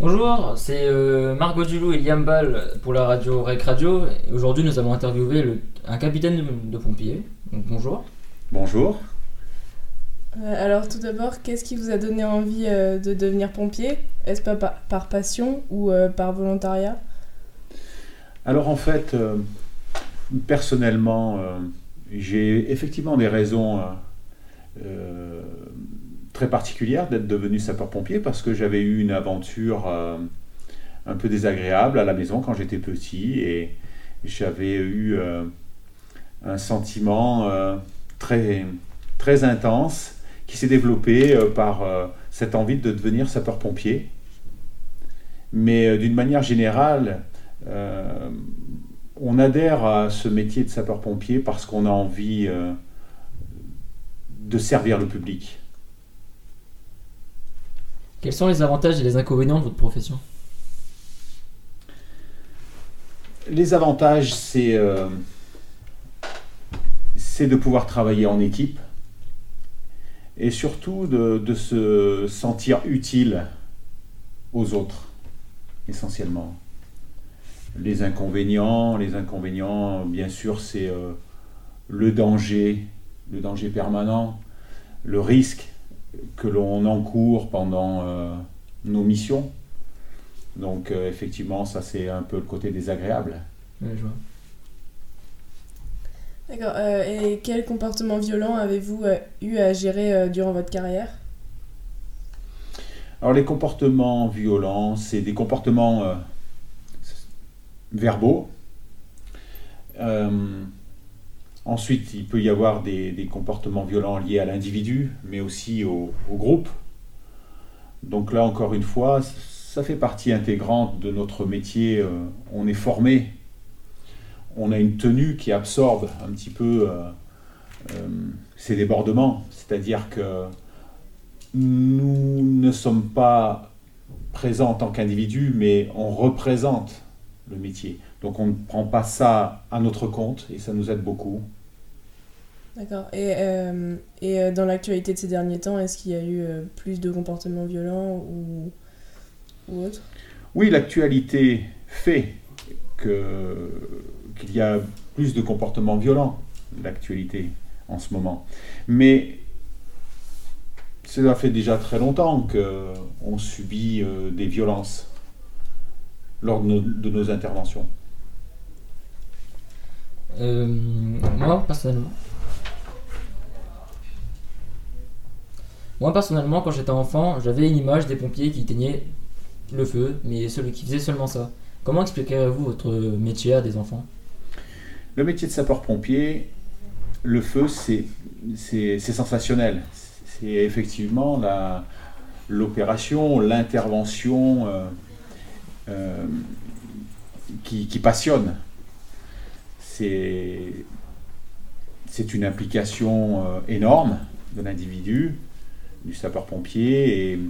Bonjour, c'est euh, Margot Dulou et Liam Ball pour la radio Rec Radio. Aujourd'hui, nous avons interviewé le- un capitaine de, de pompiers. Donc, bonjour. Bonjour. Euh, alors tout d'abord, qu'est-ce qui vous a donné envie euh, de devenir pompier? Est-ce pas par, par passion ou euh, par volontariat? Alors en fait, euh, personnellement, euh, j'ai effectivement des raisons euh, euh, très particulières d'être devenu sapeur-pompier parce que j'avais eu une aventure euh, un peu désagréable à la maison quand j'étais petit et j'avais eu euh, un sentiment euh, très, très intense qui s'est développé par cette envie de devenir sapeur-pompier. Mais d'une manière générale, on adhère à ce métier de sapeur-pompier parce qu'on a envie de servir le public. Quels sont les avantages et les inconvénients de votre profession? Les avantages, c'est euh, c'est de pouvoir travailler en équipe et surtout de, de se sentir utile aux autres, essentiellement. Les inconvénients, les inconvénients, bien sûr, c'est euh, le danger, le danger permanent, le risque que l'on encourt pendant euh, nos missions. Donc euh, effectivement, ça c'est un peu le côté désagréable. Ouais, je vois. D'accord. euh, et quel comportement violent avez-vous euh, eu à gérer euh, durant votre carrière? Alors les comportements violents, c'est des comportements euh, verbaux. Ensuite, il peut y avoir des, comportements violents liés à l'individu, mais aussi au, groupe. Donc là, encore une fois, ça fait partie intégrante de notre métier. euh, on est formé, on a une tenue qui absorbe un petit peu euh, euh, ces débordements. C'est-à-dire que nous ne sommes pas présents en tant qu'individu, mais on représente le métier. Donc on ne prend pas ça à notre compte et ça nous aide beaucoup. D'accord. Et, euh, et euh, dans l'actualité de ces derniers temps, est-ce qu'il y a eu euh, plus de comportements violents ou, ou autre Oui, l'actualité fait que qu'il y a plus de comportements violents, l'actualité en ce moment. Mais cela fait déjà très longtemps qu'on subit des violences lors de nos, de nos interventions. Euh, moi, personnellement. Moi, personnellement, quand j'étais enfant, j'avais une image des pompiers qui éteignaient le feu, mais celui qui faisait seulement ça. Comment expliquerez-vous votre métier à des enfants? Le métier de sapeur-pompier, le feu, c'est sensationnel. C'est effectivement l'opération, l'intervention euh, euh, qui passionne. C'est une implication euh, énorme de l'individu, du sapeur-pompier, et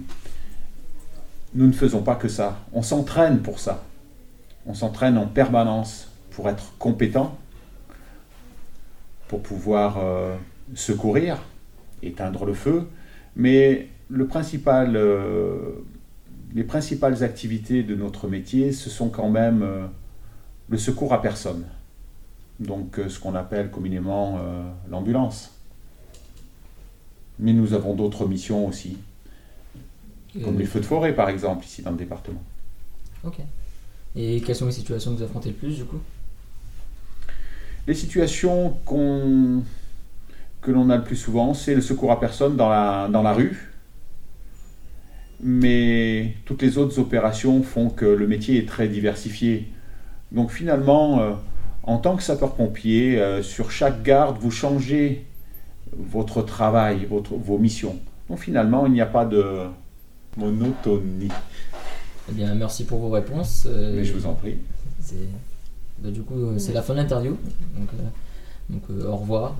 nous ne faisons pas que ça. On s'entraîne pour ça. On s'entraîne en permanence pour être compétent, pour pouvoir euh, secourir, éteindre le feu. Mais euh, les principales activités de notre métier, ce sont quand même le secours à personne. Donc euh, ce qu'on appelle communément euh, l'ambulance. Mais nous avons d'autres missions aussi, comme Euh, les feux de forêt par exemple, ici dans le département. Ok. Et quelles sont les situations que vous affrontez le plus, du coup? Les situations qu'on que l'on a le plus souvent, c'est le secours à personne dans la, dans la rue. Mais toutes les autres opérations font que le métier est très diversifié. Donc finalement, en tant que sapeur-pompier, euh, sur chaque garde, vous changez votre travail, votre, vos missions. Donc finalement, il n'y a pas de monotonie. Eh bien, merci pour vos réponses. Euh, Mais je vous en prie. bah, du coup, euh, c'est la fin de l'interview. Donc, euh, donc au revoir.